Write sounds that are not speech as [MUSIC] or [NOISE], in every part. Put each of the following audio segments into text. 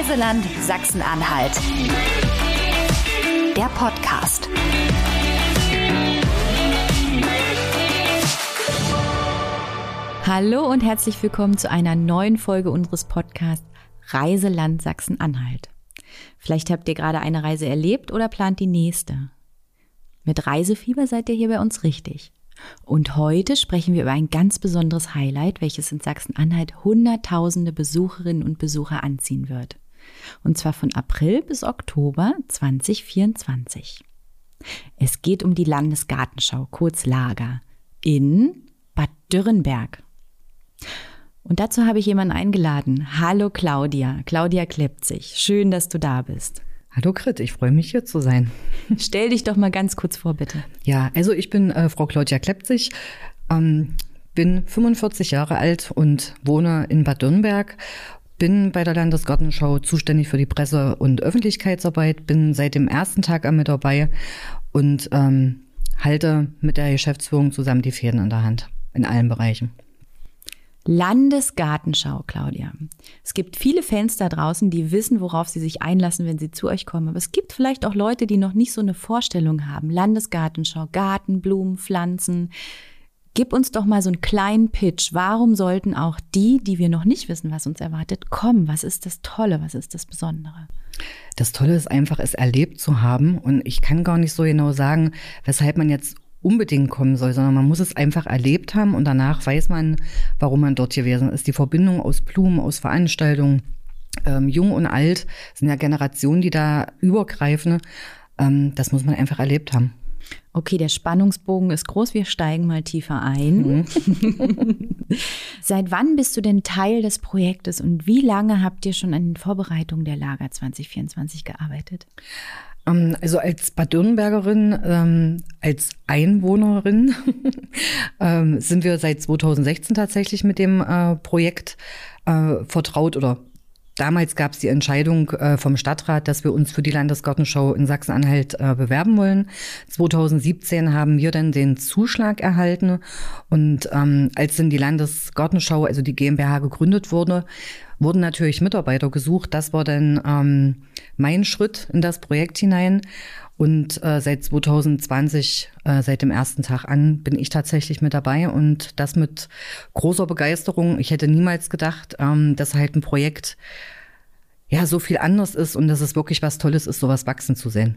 Reiseland Sachsen-Anhalt. Der Podcast. Hallo und herzlich willkommen zu einer neuen Folge unseres Podcasts Reiseland Sachsen-Anhalt. Vielleicht habt ihr gerade eine Reise erlebt oder plant die nächste. Mit Reisefieber seid ihr hier bei uns richtig. Und heute sprechen wir über ein ganz besonderes Highlight, welches in Sachsen-Anhalt Hunderttausende Besucherinnen und Besucher anziehen wird. Und zwar von April bis Oktober 2024. Es geht um die Landesgartenschau, kurz Lager, in Bad Dürrenberg. Und dazu habe ich jemanden eingeladen. Hallo Claudia, Claudia Klepzig. Schön, dass du da bist. Hallo Grit, ich freue mich hier zu sein. [LAUGHS] Stell dich doch mal ganz kurz vor, bitte. Ja, also ich bin äh, Frau Claudia Klepzig, ähm, bin 45 Jahre alt und wohne in Bad Dürnberg. Bin bei der Landesgartenschau zuständig für die Presse- und Öffentlichkeitsarbeit, bin seit dem ersten Tag an mit dabei und ähm, halte mit der Geschäftsführung zusammen die Fäden in der Hand in allen Bereichen. Landesgartenschau, Claudia. Es gibt viele Fans da draußen, die wissen, worauf sie sich einlassen, wenn sie zu euch kommen. Aber es gibt vielleicht auch Leute, die noch nicht so eine Vorstellung haben. Landesgartenschau, Garten, Blumen, Pflanzen. Gib uns doch mal so einen kleinen Pitch. Warum sollten auch die, die wir noch nicht wissen, was uns erwartet, kommen? Was ist das Tolle? Was ist das Besondere? Das Tolle ist einfach, es erlebt zu haben. Und ich kann gar nicht so genau sagen, weshalb man jetzt unbedingt kommen soll, sondern man muss es einfach erlebt haben und danach weiß man, warum man dort gewesen ist. Die Verbindung aus Blumen, aus Veranstaltungen, ähm, jung und alt, sind ja Generationen, die da übergreifen. Ähm, das muss man einfach erlebt haben. Okay, der Spannungsbogen ist groß. Wir steigen mal tiefer ein. Mhm. [LAUGHS] Seit wann bist du denn Teil des Projektes und wie lange habt ihr schon an den Vorbereitungen der Lager 2024 gearbeitet? Ähm, also als Bad Dürnbergerin, ähm, als Einwohnerin [LAUGHS] ähm, sind wir seit 2016 tatsächlich mit dem äh, Projekt äh, vertraut oder Damals gab es die Entscheidung äh, vom Stadtrat, dass wir uns für die Landesgartenschau in Sachsen-Anhalt äh, bewerben wollen. 2017 haben wir dann den Zuschlag erhalten und ähm, als dann die Landesgartenschau, also die GmbH gegründet wurde, wurden natürlich Mitarbeiter gesucht. Das war dann ähm, mein Schritt in das Projekt hinein. Und äh, seit 2020, äh, seit dem ersten Tag an, bin ich tatsächlich mit dabei und das mit großer Begeisterung. Ich hätte niemals gedacht, ähm, dass halt ein Projekt ja so viel anders ist und dass es wirklich was Tolles ist, sowas wachsen zu sehen.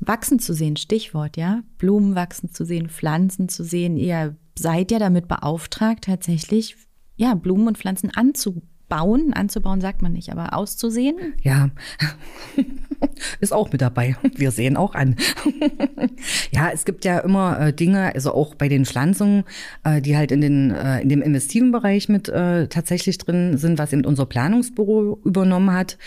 Wachsen zu sehen, Stichwort, ja. Blumen wachsen zu sehen, Pflanzen zu sehen. Ihr seid ja damit beauftragt, tatsächlich ja, Blumen und Pflanzen anzubauen bauen, anzubauen sagt man nicht, aber auszusehen? Ja, [LAUGHS] ist auch mit dabei. Wir sehen auch an. [LAUGHS] ja, es gibt ja immer äh, Dinge, also auch bei den Pflanzungen, äh, die halt in, den, äh, in dem investiven Bereich mit äh, tatsächlich drin sind, was eben unser Planungsbüro übernommen hat.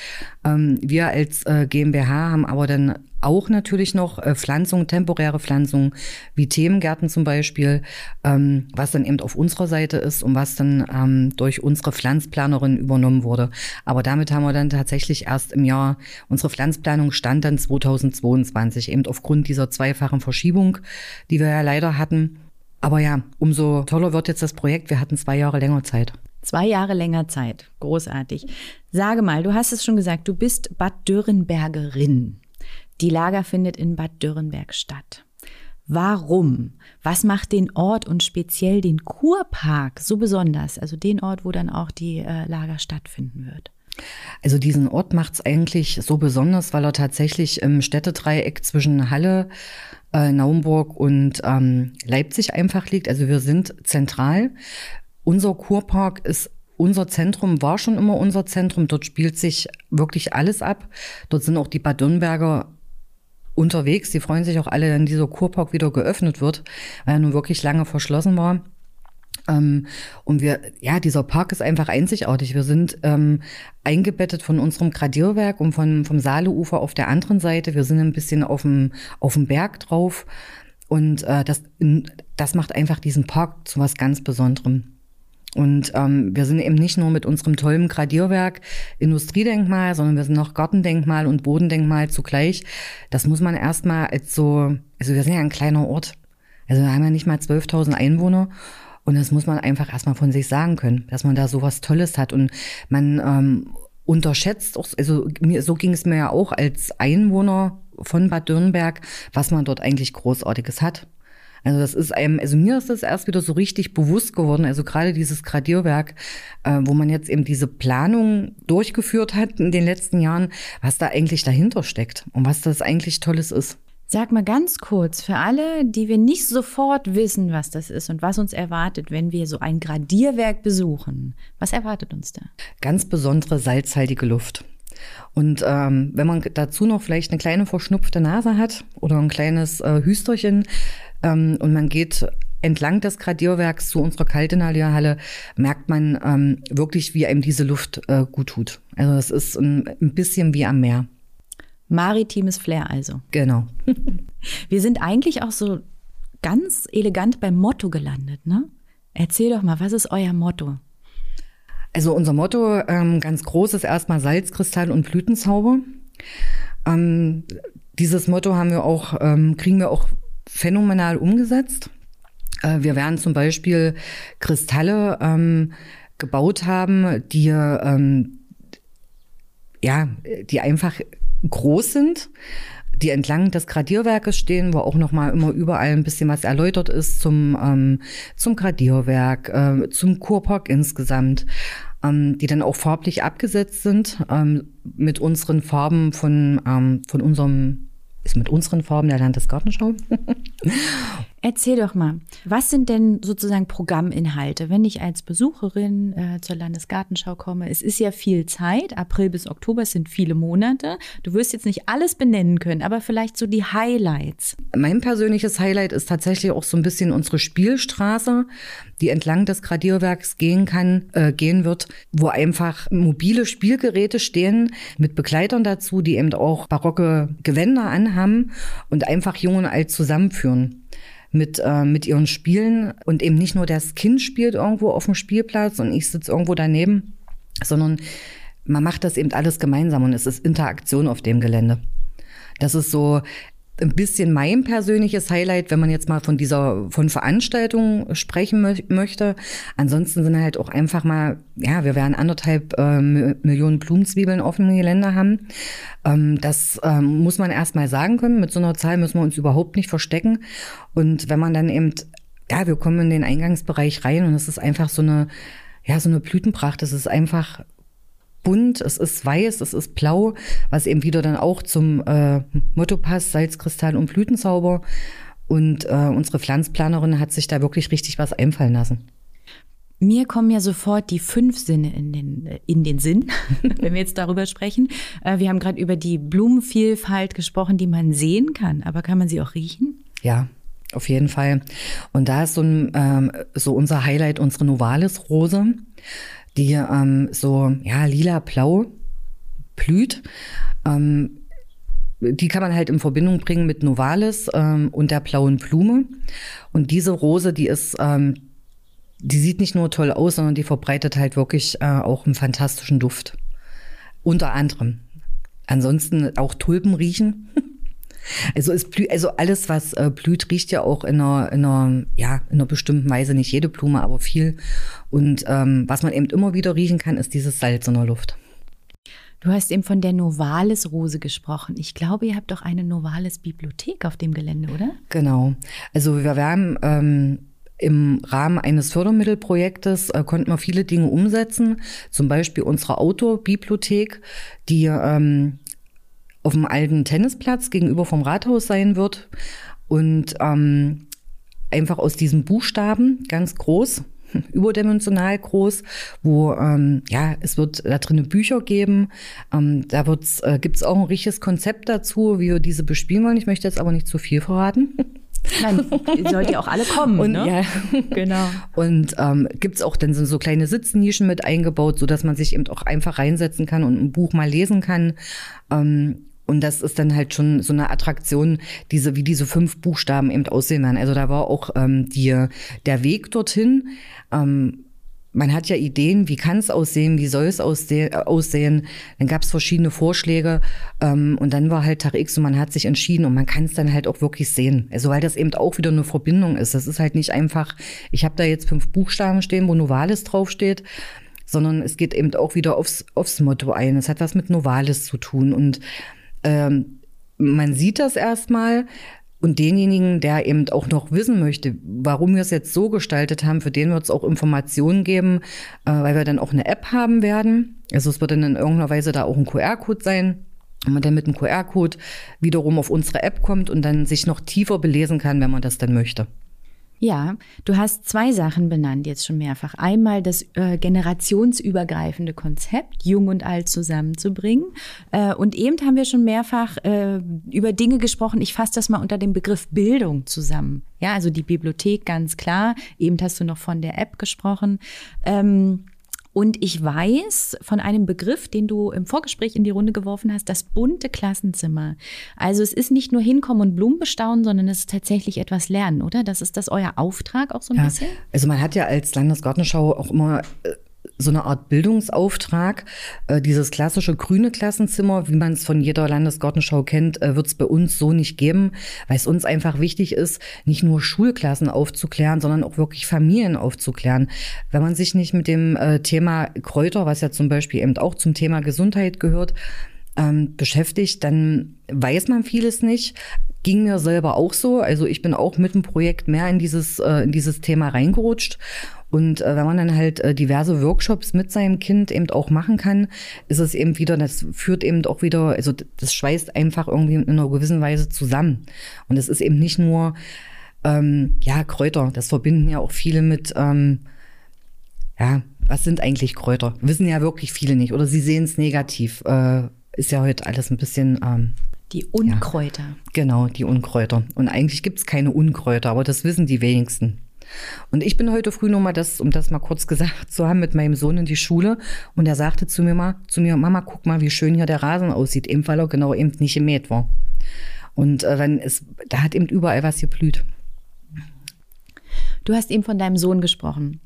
Ähm, wir als äh, GmbH haben aber dann auch natürlich noch äh, Pflanzungen, temporäre Pflanzungen, wie Themengärten zum Beispiel, ähm, was dann eben auf unserer Seite ist und was dann ähm, durch unsere Pflanzplanerin übernommen wurde. Aber damit haben wir dann tatsächlich erst im Jahr, unsere Pflanzplanung stand dann 2022, eben aufgrund dieser zweifachen Verschiebung, die wir ja leider hatten. Aber ja, umso toller wird jetzt das Projekt. Wir hatten zwei Jahre länger Zeit. Zwei Jahre länger Zeit. Großartig. Sage mal, du hast es schon gesagt, du bist Bad Dürrenbergerin. Die Lager findet in Bad Dürrenberg statt. Warum? Was macht den Ort und speziell den Kurpark so besonders? Also den Ort, wo dann auch die äh, Lager stattfinden wird. Also diesen Ort macht es eigentlich so besonders, weil er tatsächlich im Städtedreieck zwischen Halle, äh, Naumburg und ähm, Leipzig einfach liegt. Also wir sind zentral. Unser Kurpark ist unser Zentrum war schon immer unser Zentrum. Dort spielt sich wirklich alles ab. Dort sind auch die Bad Dürnberger unterwegs. Die freuen sich auch alle, wenn dieser Kurpark wieder geöffnet wird, weil er nun wirklich lange verschlossen war. Ähm, und wir, ja, dieser Park ist einfach einzigartig. Wir sind ähm, eingebettet von unserem Gradierwerk und von, vom Saaleufer auf der anderen Seite. Wir sind ein bisschen auf dem, auf dem Berg drauf. Und äh, das, das macht einfach diesen Park zu was ganz Besonderem. Und ähm, wir sind eben nicht nur mit unserem tollen Gradierwerk Industriedenkmal, sondern wir sind noch Gartendenkmal und Bodendenkmal zugleich. Das muss man erstmal als so, also wir sind ja ein kleiner Ort. Also wir haben ja nicht mal 12.000 Einwohner. Und das muss man einfach erstmal von sich sagen können, dass man da sowas Tolles hat. Und man ähm, unterschätzt, also mir, so ging es mir ja auch als Einwohner von Bad Dürnberg, was man dort eigentlich Großartiges hat. Also das ist einem, also mir ist das erst wieder so richtig bewusst geworden. Also gerade dieses Gradierwerk, äh, wo man jetzt eben diese Planung durchgeführt hat in den letzten Jahren, was da eigentlich dahinter steckt und was das eigentlich Tolles ist. Sag mal ganz kurz, für alle, die wir nicht sofort wissen, was das ist und was uns erwartet, wenn wir so ein Gradierwerk besuchen. Was erwartet uns da? Ganz besondere salzhaltige Luft. Und ähm, wenn man dazu noch vielleicht eine kleine verschnupfte Nase hat oder ein kleines äh, Hüsterchen ähm, und man geht entlang des Gradierwerks zu unserer Kaltenalierhalle, merkt man ähm, wirklich, wie einem diese Luft äh, gut tut. Also es ist ein, ein bisschen wie am Meer. Maritimes Flair also. [LAUGHS] Genau. Wir sind eigentlich auch so ganz elegant beim Motto gelandet, ne? Erzähl doch mal, was ist euer Motto? Also unser Motto ähm, ganz groß ist erstmal Salzkristall und Blütenzauber. Ähm, dieses Motto haben wir auch, ähm, kriegen wir auch phänomenal umgesetzt. Äh, wir werden zum Beispiel Kristalle ähm, gebaut haben, die ähm, ja, die einfach groß sind, die entlang des Gradierwerkes stehen, wo auch noch mal immer überall ein bisschen was erläutert ist zum ähm, zum Gradierwerk, äh, zum Kurpark insgesamt, ähm, die dann auch farblich abgesetzt sind ähm, mit unseren Farben von ähm, von unserem ist mit unseren Farben der Landesgartenschau. Erzähl doch mal, was sind denn sozusagen Programminhalte, wenn ich als Besucherin äh, zur Landesgartenschau komme? Es ist ja viel Zeit, April bis Oktober sind viele Monate. Du wirst jetzt nicht alles benennen können, aber vielleicht so die Highlights. Mein persönliches Highlight ist tatsächlich auch so ein bisschen unsere Spielstraße, die entlang des Gradierwerks gehen kann, äh, gehen wird, wo einfach mobile Spielgeräte stehen mit Begleitern dazu, die eben auch barocke Gewänder anhaben und einfach jung und alt zusammenführen mit, äh, mit ihren Spielen und eben nicht nur das Kind spielt irgendwo auf dem Spielplatz und ich sitze irgendwo daneben, sondern man macht das eben alles gemeinsam und es ist Interaktion auf dem Gelände. Das ist so ein bisschen mein persönliches Highlight, wenn man jetzt mal von dieser, von Veranstaltungen sprechen mö möchte. Ansonsten sind halt auch einfach mal, ja, wir werden anderthalb äh, Millionen Blumenzwiebeln auf dem Gelände haben. Ähm, das ähm, muss man erst mal sagen können. Mit so einer Zahl müssen wir uns überhaupt nicht verstecken. Und wenn man dann eben, ja, wir kommen in den Eingangsbereich rein und es ist einfach so eine, ja, so eine Blütenpracht. Es ist einfach bunt, es ist weiß, es ist blau, was eben wieder dann auch zum äh, Motto passt, Salzkristall und Blütenzauber. Und äh, unsere Pflanzplanerin hat sich da wirklich richtig was einfallen lassen. Mir kommen ja sofort die fünf Sinne in den, in den Sinn, [LAUGHS] wenn wir jetzt darüber sprechen. Äh, wir haben gerade über die Blumenvielfalt gesprochen, die man sehen kann, aber kann man sie auch riechen? Ja, auf jeden Fall. Und da ist so, ein, ähm, so unser Highlight unsere Novalis-Rose die ähm, so ja lila-blau blüht. Ähm, die kann man halt in Verbindung bringen mit Novalis ähm, und der blauen Blume. Und diese Rose, die ist, ähm, die sieht nicht nur toll aus, sondern die verbreitet halt wirklich äh, auch einen fantastischen Duft. Unter anderem. Ansonsten auch Tulpen riechen. [LAUGHS] Also es blüht, also alles, was äh, blüht, riecht ja auch in einer, in einer, ja, in einer bestimmten Weise. Nicht jede Blume, aber viel. Und ähm, was man eben immer wieder riechen kann, ist dieses Salz in der Luft. Du hast eben von der Novalis-Rose gesprochen. Ich glaube, ihr habt doch eine Novalis-Bibliothek auf dem Gelände, oder? Genau. Also wir haben ähm, im Rahmen eines Fördermittelprojektes äh, konnten wir viele Dinge umsetzen. Zum Beispiel unsere Outdoor-Bibliothek, die ähm, auf dem alten Tennisplatz gegenüber vom Rathaus sein wird. Und ähm, einfach aus diesen Buchstaben ganz groß, [LAUGHS] überdimensional groß, wo ähm, ja es wird da drinnen Bücher geben. Ähm, da wird's, äh, gibt's auch ein richtiges Konzept dazu, wie wir diese bespielen wollen. Ich möchte jetzt aber nicht zu viel verraten. Nein, sollt ihr auch alle kommen. [LAUGHS] Und, ne? ja. genau. Und ähm, gibt auch dann so, so kleine Sitznischen mit eingebaut, so dass man sich eben auch einfach reinsetzen kann und ein Buch mal lesen kann. Ähm, und das ist dann halt schon so eine Attraktion, diese, wie diese fünf Buchstaben eben aussehen werden. Also da war auch ähm, die, der Weg dorthin. Ähm, man hat ja Ideen, wie kann es aussehen, wie soll es aussehen. Dann gab es verschiedene Vorschläge ähm, und dann war halt Tag X und man hat sich entschieden und man kann es dann halt auch wirklich sehen. Also weil das eben auch wieder eine Verbindung ist. Das ist halt nicht einfach, ich habe da jetzt fünf Buchstaben stehen, wo Novalis draufsteht, sondern es geht eben auch wieder aufs, aufs Motto ein. Es hat was mit Novalis zu tun und ähm, man sieht das erstmal, und denjenigen, der eben auch noch wissen möchte, warum wir es jetzt so gestaltet haben, für den wird es auch Informationen geben, äh, weil wir dann auch eine App haben werden. Also es wird dann in irgendeiner Weise da auch ein QR-Code sein, und man dann mit dem QR-Code wiederum auf unsere App kommt und dann sich noch tiefer belesen kann, wenn man das dann möchte. Ja, du hast zwei Sachen benannt jetzt schon mehrfach. Einmal das äh, generationsübergreifende Konzept, jung und alt zusammenzubringen. Äh, und eben haben wir schon mehrfach äh, über Dinge gesprochen. Ich fasse das mal unter dem Begriff Bildung zusammen. Ja, also die Bibliothek ganz klar. Eben hast du noch von der App gesprochen. Ähm, und ich weiß von einem Begriff, den du im Vorgespräch in die Runde geworfen hast, das bunte Klassenzimmer. Also es ist nicht nur hinkommen und Blumen bestaunen, sondern es ist tatsächlich etwas lernen, oder? Das ist das euer Auftrag auch so ein ja, bisschen? Also man hat ja als Landesgartenschau auch immer äh, so eine Art Bildungsauftrag. Äh, dieses klassische grüne Klassenzimmer, wie man es von jeder Landesgartenschau kennt, äh, wird es bei uns so nicht geben, weil es uns einfach wichtig ist, nicht nur Schulklassen aufzuklären, sondern auch wirklich Familien aufzuklären. Wenn man sich nicht mit dem äh, Thema Kräuter, was ja zum Beispiel eben auch zum Thema Gesundheit gehört, ähm, beschäftigt, dann weiß man vieles nicht. Ging mir selber auch so. Also ich bin auch mit dem Projekt mehr in dieses, in dieses Thema reingerutscht. Und äh, wenn man dann halt äh, diverse Workshops mit seinem Kind eben auch machen kann, ist es eben wieder, das führt eben auch wieder, also das schweißt einfach irgendwie in einer gewissen Weise zusammen. Und es ist eben nicht nur, ähm, ja, Kräuter, das verbinden ja auch viele mit, ähm, ja, was sind eigentlich Kräuter? Wissen ja wirklich viele nicht oder sie sehen es negativ. Äh, ist ja heute alles ein bisschen. Ähm, die Unkräuter. Ja, genau, die Unkräuter. Und eigentlich gibt es keine Unkräuter, aber das wissen die wenigsten. Und ich bin heute früh nochmal das, um das mal kurz gesagt zu haben, mit meinem Sohn in die Schule. Und er sagte zu mir mal, zu mir, Mama, guck mal, wie schön hier der Rasen aussieht, eben weil er genau eben nicht gemäht war. Und äh, wenn es, da hat eben überall was geblüht. Du hast eben von deinem Sohn gesprochen.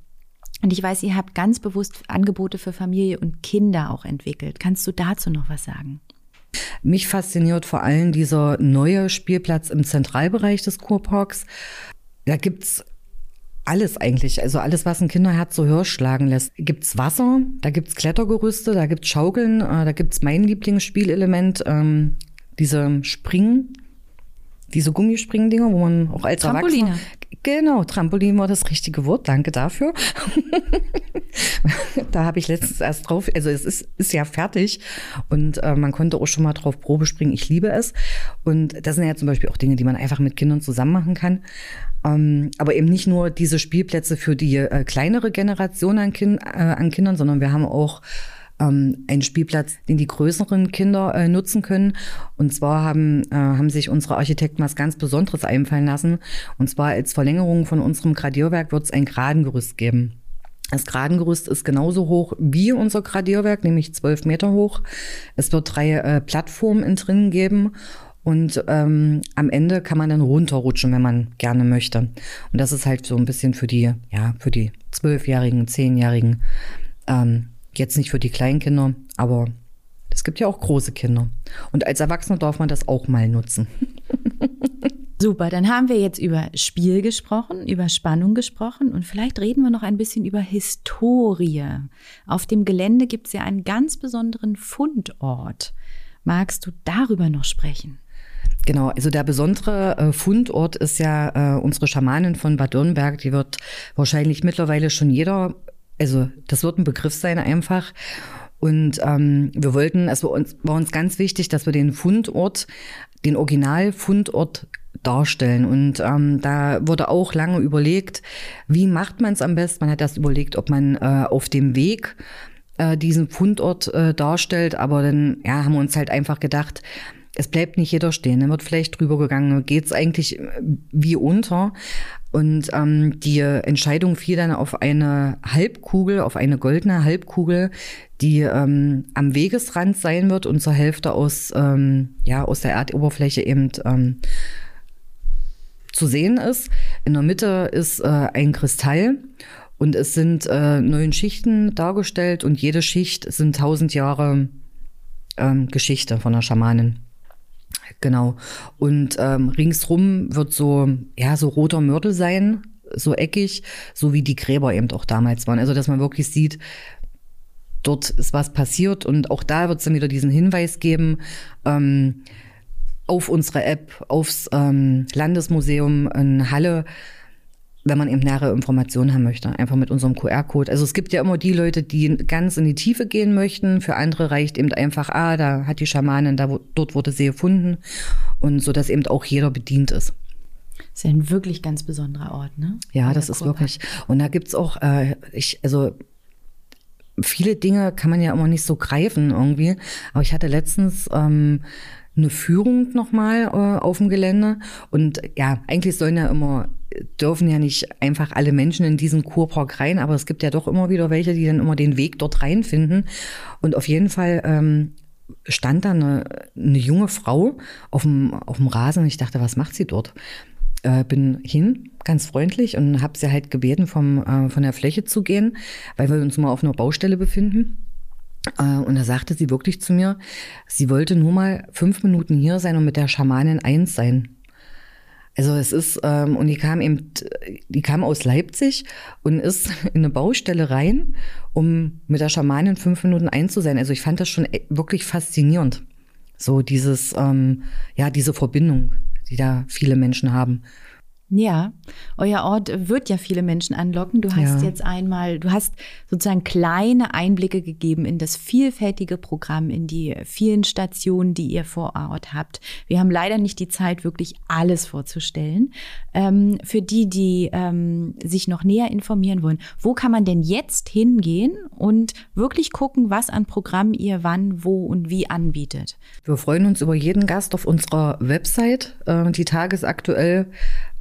Und ich weiß, ihr habt ganz bewusst Angebote für Familie und Kinder auch entwickelt. Kannst du dazu noch was sagen? Mich fasziniert vor allem dieser neue Spielplatz im Zentralbereich des Kurparks. Da gibt's alles eigentlich, also alles, was ein Kinderherz so höher schlagen lässt. Gibt's Wasser, da gibt's Klettergerüste, da gibt's Schaukeln, äh, da gibt's mein Lieblingsspielelement, ähm, diese Springen, diese Gummispringdinger, wo man auch als Trampoline. Erwachsener Genau, Trampolin war das richtige Wort. Danke dafür. [LAUGHS] da habe ich letztens erst drauf, also es ist, ist ja fertig und äh, man konnte auch schon mal drauf Probe springen. Ich liebe es. Und das sind ja zum Beispiel auch Dinge, die man einfach mit Kindern zusammen machen kann. Ähm, aber eben nicht nur diese Spielplätze für die äh, kleinere Generation an, kind, äh, an Kindern, sondern wir haben auch ähm, einen Spielplatz, den die größeren Kinder äh, nutzen können. Und zwar haben, äh, haben sich unsere Architekten was ganz Besonderes einfallen lassen. Und zwar als Verlängerung von unserem Gradierwerk wird es ein Gradengerüst geben. Das Gradengerüst ist genauso hoch wie unser Gradierwerk, nämlich zwölf Meter hoch. Es wird drei äh, Plattformen in drinnen geben und ähm, am Ende kann man dann runterrutschen, wenn man gerne möchte. Und das ist halt so ein bisschen für die, ja, für die zwölfjährigen, zehnjährigen ähm, Jetzt nicht für die Kleinkinder, aber es gibt ja auch große Kinder. Und als Erwachsener darf man das auch mal nutzen. [LAUGHS] Super, dann haben wir jetzt über Spiel gesprochen, über Spannung gesprochen und vielleicht reden wir noch ein bisschen über Historie. Auf dem Gelände gibt es ja einen ganz besonderen Fundort. Magst du darüber noch sprechen? Genau, also der besondere äh, Fundort ist ja äh, unsere Schamanin von Bad Dürnberg. Die wird wahrscheinlich mittlerweile schon jeder also das wird ein Begriff sein einfach. Und ähm, wir wollten, es war uns, war uns ganz wichtig, dass wir den Fundort, den Originalfundort darstellen. Und ähm, da wurde auch lange überlegt, wie macht man es am besten. Man hat das überlegt, ob man äh, auf dem Weg äh, diesen Fundort äh, darstellt. Aber dann ja, haben wir uns halt einfach gedacht, es bleibt nicht jeder stehen. Dann wird vielleicht drüber gegangen, geht es eigentlich äh, wie unter. Und ähm, die Entscheidung fiel dann auf eine Halbkugel, auf eine goldene Halbkugel, die ähm, am Wegesrand sein wird und zur Hälfte aus, ähm, ja, aus der Erdoberfläche eben ähm, zu sehen ist. In der Mitte ist äh, ein Kristall und es sind äh, neun Schichten dargestellt und jede Schicht sind tausend Jahre ähm, Geschichte von der Schamanin. Genau. Und ähm, ringsrum wird so, ja, so roter Mörtel sein, so eckig, so wie die Gräber eben auch damals waren. Also, dass man wirklich sieht, dort ist was passiert und auch da wird es dann wieder diesen Hinweis geben, ähm, auf unsere App, aufs ähm, Landesmuseum in Halle, wenn man eben nähere Informationen haben möchte, einfach mit unserem QR-Code. Also es gibt ja immer die Leute, die ganz in die Tiefe gehen möchten. Für andere reicht eben einfach, ah, da hat die Schamanin, da, dort wurde sie gefunden. Und so, dass eben auch jeder bedient ist. Das ist ja ein wirklich ganz besonderer Ort, ne? Ja, das ist wirklich. Und da gibt's auch, äh, ich, also viele Dinge kann man ja immer nicht so greifen irgendwie. Aber ich hatte letztens ähm, eine Führung nochmal äh, auf dem Gelände. Und ja, eigentlich sollen ja immer, dürfen ja nicht einfach alle Menschen in diesen Kurpark rein, aber es gibt ja doch immer wieder welche, die dann immer den Weg dort reinfinden. Und auf jeden Fall ähm, stand da eine, eine junge Frau auf dem, auf dem Rasen und ich dachte, was macht sie dort? Äh, bin hin, ganz freundlich, und habe sie halt gebeten, vom, äh, von der Fläche zu gehen, weil wir uns mal auf einer Baustelle befinden. Äh, und da sagte sie wirklich zu mir, sie wollte nur mal fünf Minuten hier sein und mit der Schamanin eins sein. Also es ist, ähm, und die kam eben, die kam aus Leipzig und ist [LAUGHS] in eine Baustelle rein, um mit der Schamanin fünf Minuten eins zu sein. Also ich fand das schon e, wirklich faszinierend. So dieses, ähm, ja, diese Verbindung, die da viele Menschen haben. Ja, euer Ort wird ja viele Menschen anlocken. Du hast ja. jetzt einmal, du hast sozusagen kleine Einblicke gegeben in das vielfältige Programm, in die vielen Stationen, die ihr vor Ort habt. Wir haben leider nicht die Zeit, wirklich alles vorzustellen. Ähm, für die, die ähm, sich noch näher informieren wollen, wo kann man denn jetzt hingehen und wirklich gucken, was an Programm ihr wann, wo und wie anbietet? Wir freuen uns über jeden Gast auf unserer Website, äh, die tagesaktuell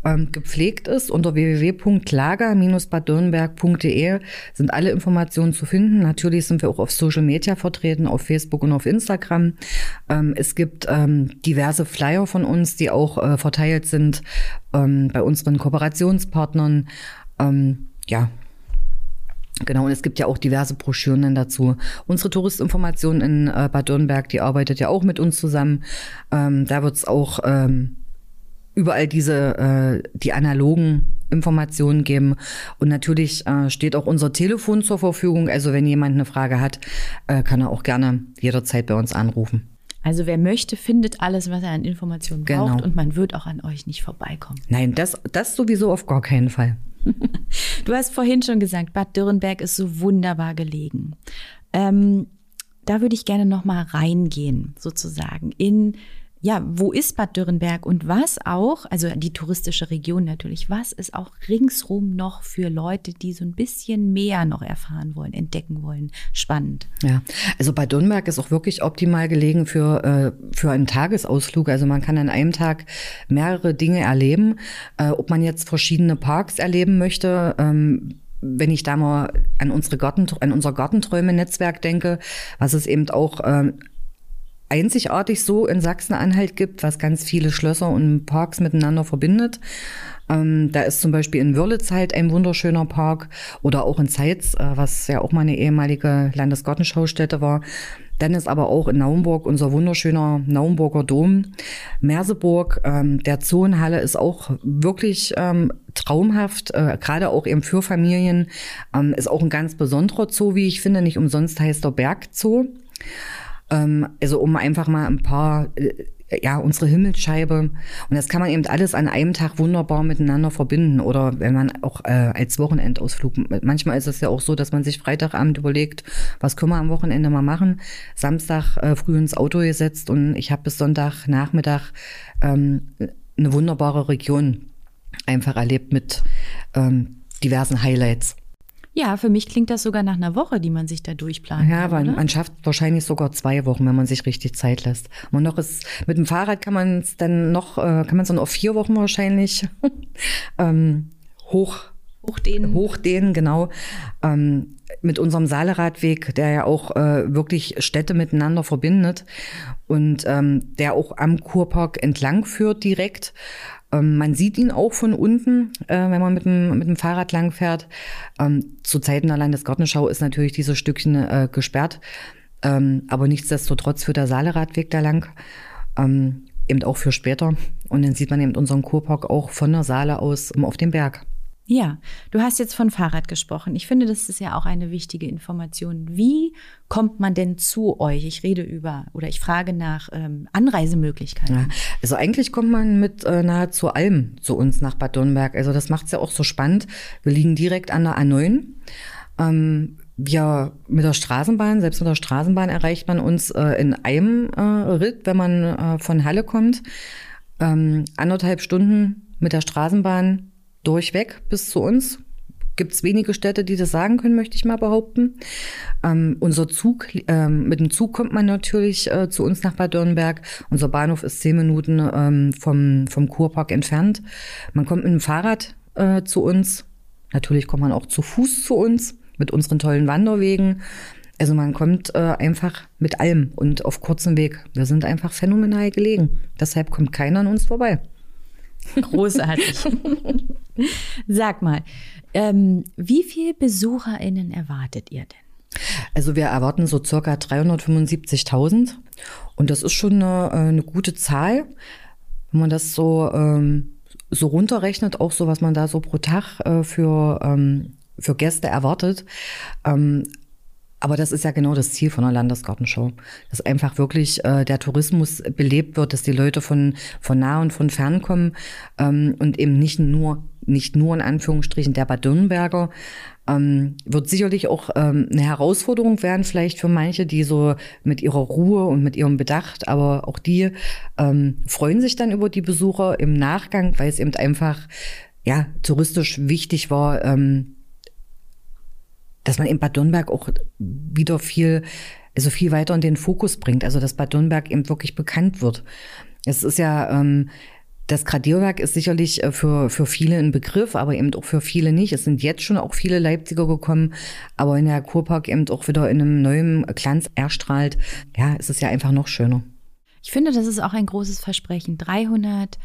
ähm, gepflegt ist. Unter www.lager-bad-dürnberg.de sind alle Informationen zu finden. Natürlich sind wir auch auf Social Media vertreten, auf Facebook und auf Instagram. Ähm, es gibt ähm, diverse Flyer von uns, die auch äh, verteilt sind bei unseren Kooperationspartnern. Ja, Genau, und es gibt ja auch diverse Broschüren dazu. Unsere Touristinformation in äh, Bad Dürnberg, die arbeitet ja auch mit uns zusammen. Da wird es auch überall diese äh, die analogen Informationen geben und natürlich äh, steht auch unser Telefon zur Verfügung. Also wenn jemand eine Frage hat, äh, kann er auch gerne jederzeit bei uns anrufen. Also wer möchte, findet alles, was er an Informationen braucht genau. und man wird auch an euch nicht vorbeikommen. Nein, das, das sowieso auf gar keinen Fall. du hast vorhin schon gesagt, Bad Dürrenberg ist so wunderbar gelegen. Ähm, da würde ich gerne noch mal reingehen, sozusagen, in ja, wo ist Bad Dürrenberg und was auch, also die touristische Region natürlich, was ist auch ringsrum noch für Leute, die so ein bisschen mehr noch erfahren wollen, entdecken wollen, spannend. Ja, also Bad Dürrenberg ist auch wirklich optimal gelegen für, äh, für einen Tagesausflug. Also man kann an einem Tag mehrere Dinge erleben. Äh, ob man jetzt verschiedene Parks erleben möchte, ähm, wenn ich da mal an unsere Garten, an unser Gartenträume-Netzwerk denke, was es eben auch ähm, einzigartig so in Sachsen-Anhalt gibt, was ganz viele Schlösser und Parks miteinander verbindet. Ähm, da ist zum Beispiel in Wörlitz halt ein wunderschöner Park oder auch in Zeitz, äh, was ja auch mal eine ehemalige Landesgartenschaustätte war. Dann ist aber auch in Naumburg unser wunderschöner Naumburger Dom. Merseburg, ähm, der Zoonhalle ist auch wirklich ähm, traumhaft, äh, gerade auch eben für Familien. Ähm, ist auch ein ganz besonderer Zoo, wie ich finde. Nicht umsonst heißt der Bergzoo. Ähm, also um einfach mal ein paar, äh, ja, unsere Himmelsscheibe. Und das kann man eben alles an einem Tag wunderbar miteinander verbinden. Oder wenn man auch äh, als Wochenendausflug, manchmal ist es ja auch so, dass man sich Freitagabend überlegt, was können wir am Wochenende mal machen. Samstag äh, früh ins Auto gesetzt und ich habe bis Sonntagnachmittag ähm, eine wunderbare Region einfach erlebt mit ähm, diversen Highlights. Ja, für mich klingt das sogar nach einer Woche, die man sich da durchplant. Ja, aber man schafft wahrscheinlich sogar zwei Wochen, wenn man sich richtig Zeit lässt. Und noch ist, mit dem Fahrrad kann man es dann noch, äh, kann man es dann auf vier Wochen wahrscheinlich [LAUGHS] ähm, hoch Hochdehnen. Hochdehnen, genau. Ähm, mit unserem Saaleradweg, der ja auch äh, wirklich Städte miteinander verbindet und ähm, der auch am Kurpark entlang führt direkt. Ähm, man sieht ihn auch von unten, äh, wenn man mit dem, mit dem Fahrrad langfährt. Ähm, zu Zeiten der Landesgartenschau ist natürlich dieses Stückchen äh, gesperrt, ähm, aber nichtsdestotrotz führt der Saaleradweg da lang, eben auch für später. Und dann sieht man eben unseren Kurpark auch von der Saale aus auf dem Berg. Ja, du hast jetzt von Fahrrad gesprochen. Ich finde, das ist ja auch eine wichtige Information. Wie kommt man denn zu euch? Ich rede über oder ich frage nach ähm, Anreisemöglichkeiten. Ja, also eigentlich kommt man mit äh, nahezu allem zu uns nach Bad Dürnberg. Also das macht es ja auch so spannend. Wir liegen direkt an der A9. Ähm, wir mit der Straßenbahn, selbst mit der Straßenbahn erreicht man uns äh, in einem äh, Ritt, wenn man äh, von Halle kommt. Ähm, anderthalb Stunden mit der Straßenbahn durchweg bis zu uns. Gibt es wenige Städte, die das sagen können, möchte ich mal behaupten. Ähm, unser Zug, ähm, mit dem Zug kommt man natürlich äh, zu uns nach Bad Dürnberg. Unser Bahnhof ist zehn Minuten ähm, vom, vom Kurpark entfernt. Man kommt mit dem Fahrrad äh, zu uns. Natürlich kommt man auch zu Fuß zu uns mit unseren tollen Wanderwegen. Also man kommt äh, einfach mit allem und auf kurzem Weg. Wir sind einfach phänomenal gelegen. Deshalb kommt keiner an uns vorbei. Großartig. [LAUGHS] Sag mal, ähm, wie viele BesucherInnen erwartet ihr denn? Also wir erwarten so circa 375.000 und das ist schon eine, äh, eine, gute Zahl. Wenn man das so, ähm, so runterrechnet, auch so, was man da so pro Tag äh, für, ähm, für Gäste erwartet. Ähm, aber das ist ja genau das Ziel von einer Landesgartenschau, dass einfach wirklich äh, der Tourismus belebt wird, dass die Leute von, von nah und von fern kommen ähm, und eben nicht nur, nicht nur in Anführungsstrichen der Bad-Dürnberger, ähm, wird sicherlich auch ähm, eine Herausforderung werden, vielleicht für manche, die so mit ihrer Ruhe und mit ihrem Bedacht, aber auch die ähm, freuen sich dann über die Besucher im Nachgang, weil es eben einfach ja touristisch wichtig war, ähm, dass man in Bad Dürnberg auch wieder viel, also viel weiter in den Fokus bringt. Also dass Bad Dürnberg eben wirklich bekannt wird. Es ist ja, ähm, das Gradierwerk ist sicherlich äh, für, für viele ein Begriff, aber eben auch für viele nicht. Es sind jetzt schon auch viele Leipziger gekommen, aber wenn der Kurpark eben auch wieder in einem neuen Glanz erstrahlt, ja, ist es ja einfach noch schöner. Ich finde, das ist auch ein großes Versprechen. 300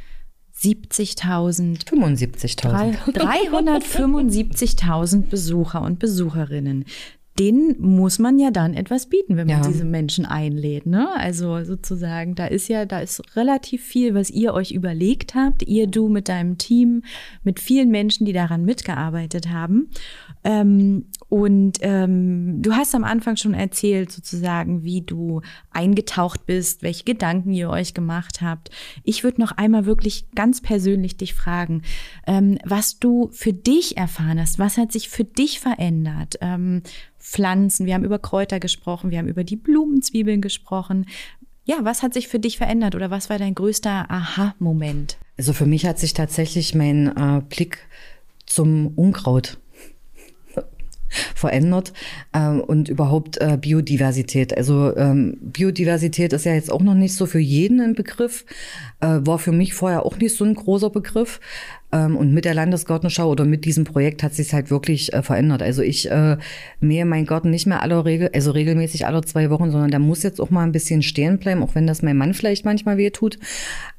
70.000. 75.000. 375.000 Besucher und Besucherinnen. Den muss man ja dann etwas bieten, wenn man ja. diese Menschen einlädt. Ne? Also sozusagen, da ist ja, da ist relativ viel, was ihr euch überlegt habt, ihr, du mit deinem Team, mit vielen Menschen, die daran mitgearbeitet haben. Ähm, und ähm, du hast am Anfang schon erzählt, sozusagen, wie du eingetaucht bist, welche Gedanken ihr euch gemacht habt. Ich würde noch einmal wirklich ganz persönlich dich fragen, ähm, was du für dich erfahren hast. Was hat sich für dich verändert? Ähm, Pflanzen, wir haben über Kräuter gesprochen, wir haben über die Blumenzwiebeln gesprochen. Ja, was hat sich für dich verändert oder was war dein größter Aha-Moment? Also für mich hat sich tatsächlich mein äh, Blick zum Unkraut verändert ähm, und überhaupt äh, Biodiversität. Also ähm, Biodiversität ist ja jetzt auch noch nicht so für jeden ein Begriff, äh, war für mich vorher auch nicht so ein großer Begriff. Ähm, und mit der Landesgartenschau oder mit diesem Projekt hat sich halt wirklich äh, verändert. Also ich äh, mähe meinen Garten nicht mehr alle Regel, also regelmäßig alle zwei Wochen, sondern der muss jetzt auch mal ein bisschen stehen bleiben, auch wenn das mein Mann vielleicht manchmal weh tut.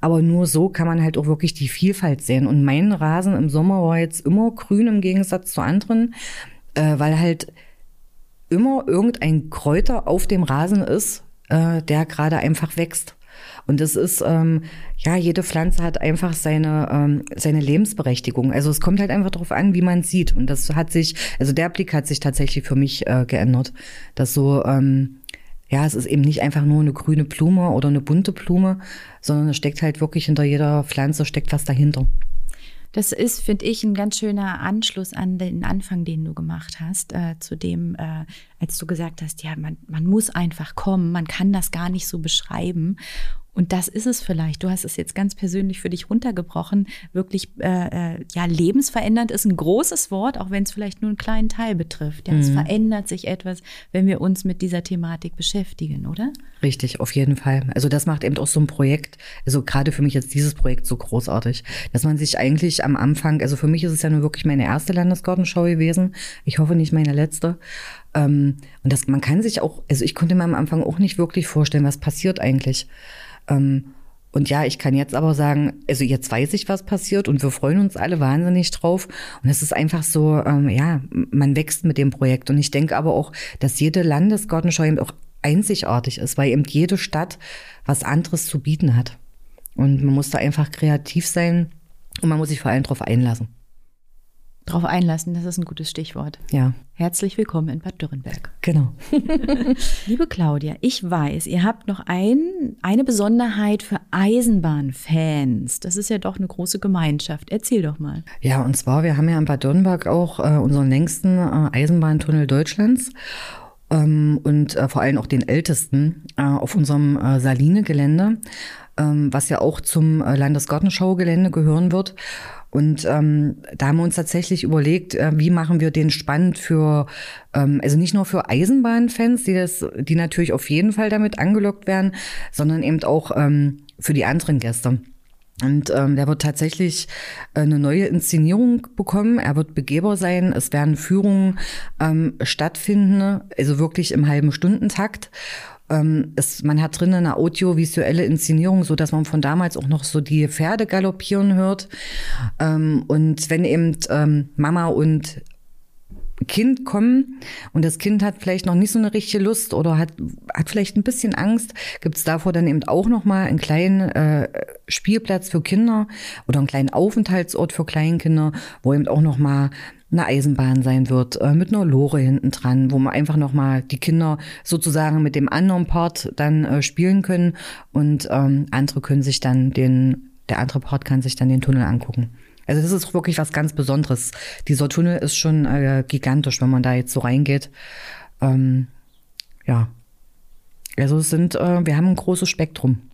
Aber nur so kann man halt auch wirklich die Vielfalt sehen. Und mein Rasen im Sommer war jetzt immer grün im Gegensatz zu anderen äh, weil halt immer irgendein Kräuter auf dem Rasen ist, äh, der gerade einfach wächst. Und das ist, ähm, ja, jede Pflanze hat einfach seine, ähm, seine Lebensberechtigung. Also es kommt halt einfach darauf an, wie man sieht. Und das hat sich, also der Blick hat sich tatsächlich für mich äh, geändert. Dass so, ähm, ja, es ist eben nicht einfach nur eine grüne Blume oder eine bunte Blume, sondern es steckt halt wirklich hinter jeder Pflanze, steckt was dahinter. Das ist, finde ich, ein ganz schöner Anschluss an den Anfang, den du gemacht hast, äh, zu dem, äh, als du gesagt hast, ja, man, man muss einfach kommen, man kann das gar nicht so beschreiben. Und das ist es vielleicht. Du hast es jetzt ganz persönlich für dich runtergebrochen. Wirklich, äh, äh, ja, lebensverändernd ist ein großes Wort, auch wenn es vielleicht nur einen kleinen Teil betrifft. Ja, mhm. es verändert sich etwas, wenn wir uns mit dieser Thematik beschäftigen, oder? Richtig, auf jeden Fall. Also das macht eben auch so ein Projekt, also gerade für mich jetzt dieses Projekt so großartig, dass man sich eigentlich am Anfang, also für mich ist es ja nur wirklich meine erste Landesgartenschau gewesen. Ich hoffe nicht meine letzte. Ähm, und das, man kann sich auch, also ich konnte mir am Anfang auch nicht wirklich vorstellen, was passiert eigentlich. Ähm, und ja, ich kann jetzt aber sagen, also jetzt weiß ich, was passiert und wir freuen uns alle wahnsinnig drauf. Und es ist einfach so, ähm, ja, man wächst mit dem Projekt. Und ich denke aber auch, dass jede Landesgartenschau eben auch einzigartig ist, weil eben jede Stadt was anderes zu bieten hat. Und man muss da einfach kreativ sein und man muss sich vor allem darauf einlassen. Drauf einlassen, das ist ein gutes Stichwort. Ja. Herzlich willkommen in Bad Dürrenberg. Genau. [LAUGHS] Liebe Claudia, ich weiß, ihr habt noch ein, eine Besonderheit für Eisenbahnfans. Das ist ja doch eine große Gemeinschaft. Erzähl doch mal. Ja, und zwar, wir haben ja in Bad Dürrenberg auch äh, unseren längsten äh, Eisenbahntunnel Deutschlands ähm, und äh, vor allem auch den ältesten äh, auf unserem äh, Saline-Gelände, ähm, was ja auch zum Landesgartenschau-Gelände gehören wird. Und ähm, da haben wir uns tatsächlich überlegt, äh, wie machen wir den spannend für, ähm, also nicht nur für Eisenbahnfans, die das, die natürlich auf jeden Fall damit angelockt werden, sondern eben auch ähm, für die anderen Gäste. Und ähm, der wird tatsächlich äh, eine neue Inszenierung bekommen. Er wird Begeber sein. Es werden Führungen ähm, stattfinden, also wirklich im halben Stundentakt. Ähm, es, man hat drinnen eine audiovisuelle Inszenierung, so dass man von damals auch noch so die Pferde galoppieren hört. Ähm, und wenn eben ähm, Mama und Kind kommen und das Kind hat vielleicht noch nicht so eine richtige Lust oder hat, hat vielleicht ein bisschen Angst, gibt es davor dann eben auch noch mal einen kleinen äh, Spielplatz für Kinder oder einen kleinen Aufenthaltsort für Kleinkinder, wo eben auch noch mal eine Eisenbahn sein wird, äh, mit einer Lore hinten dran, wo man einfach noch mal die Kinder sozusagen mit dem anderen Part dann äh, spielen können und ähm, andere können sich dann den, der andere Part kann sich dann den Tunnel angucken. Also das ist wirklich was ganz Besonderes. Dieser Tunnel ist schon äh, gigantisch, wenn man da jetzt so reingeht. Ähm, ja. Also es sind, äh, wir haben ein großes Spektrum.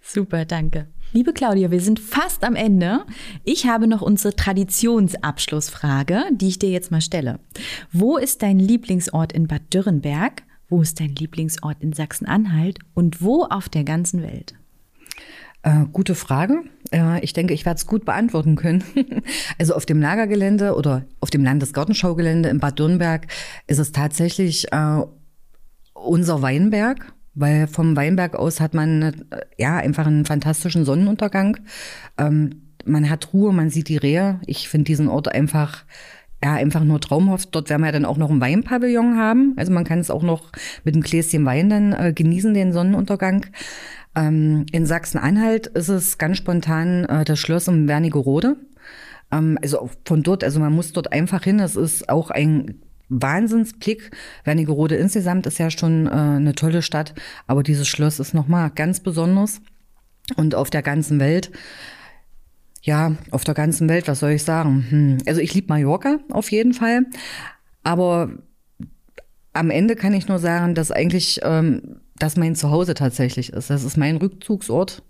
Super, danke. Liebe Claudia, wir sind fast am Ende. Ich habe noch unsere Traditionsabschlussfrage, die ich dir jetzt mal stelle. Wo ist dein Lieblingsort in Bad Dürrenberg? Wo ist dein Lieblingsort in Sachsen-Anhalt? Und wo auf der ganzen Welt? Äh, gute Frage. Äh, ich denke, ich werde es gut beantworten können. [LAUGHS] also auf dem Lagergelände oder auf dem Landesgartenschaugelände in Bad Dürnberg ist es tatsächlich äh, unser Weinberg, weil vom Weinberg aus hat man äh, ja einfach einen fantastischen Sonnenuntergang. Ähm, man hat Ruhe, man sieht die Rehe. Ich finde diesen Ort einfach ja, einfach nur traumhaft. Dort werden wir dann auch noch ein Weinpavillon haben. Also man kann es auch noch mit einem Gläschen Wein dann äh, genießen, den Sonnenuntergang. Ähm, in Sachsen-Anhalt ist es ganz spontan äh, das Schloss um Wernigerode. Ähm, also von dort, also man muss dort einfach hin. Es ist auch ein Wahnsinnsblick. Wernigerode insgesamt ist ja schon äh, eine tolle Stadt, aber dieses Schloss ist nochmal ganz besonders. Und auf der ganzen Welt, ja, auf der ganzen Welt, was soll ich sagen? Hm. Also ich liebe Mallorca auf jeden Fall, aber am Ende kann ich nur sagen, dass eigentlich ähm, das mein Zuhause tatsächlich ist. Das ist mein Rückzugsort.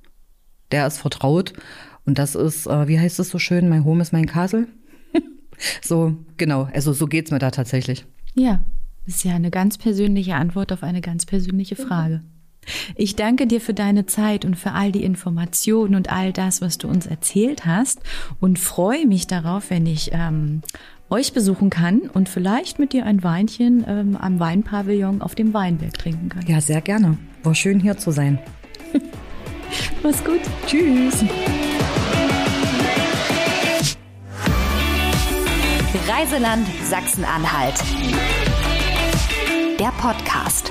Der ist vertraut. Und das ist, äh, wie heißt es so schön, mein Home ist mein Castle. [LAUGHS] so, genau. Also so geht's mir da tatsächlich. Ja, das ist ja eine ganz persönliche Antwort auf eine ganz persönliche Frage. Ich danke dir für deine Zeit und für all die Informationen und all das, was du uns erzählt hast und freue mich darauf, wenn ich ähm, euch besuchen kann und vielleicht mit dir ein Weinchen ähm, am Weinpavillon auf dem Weinberg trinken kann. Ja, sehr gerne. War schön hier zu sein. [LAUGHS] Mach's gut. Tschüss. Reiseland Sachsen-Anhalt. Der Podcast.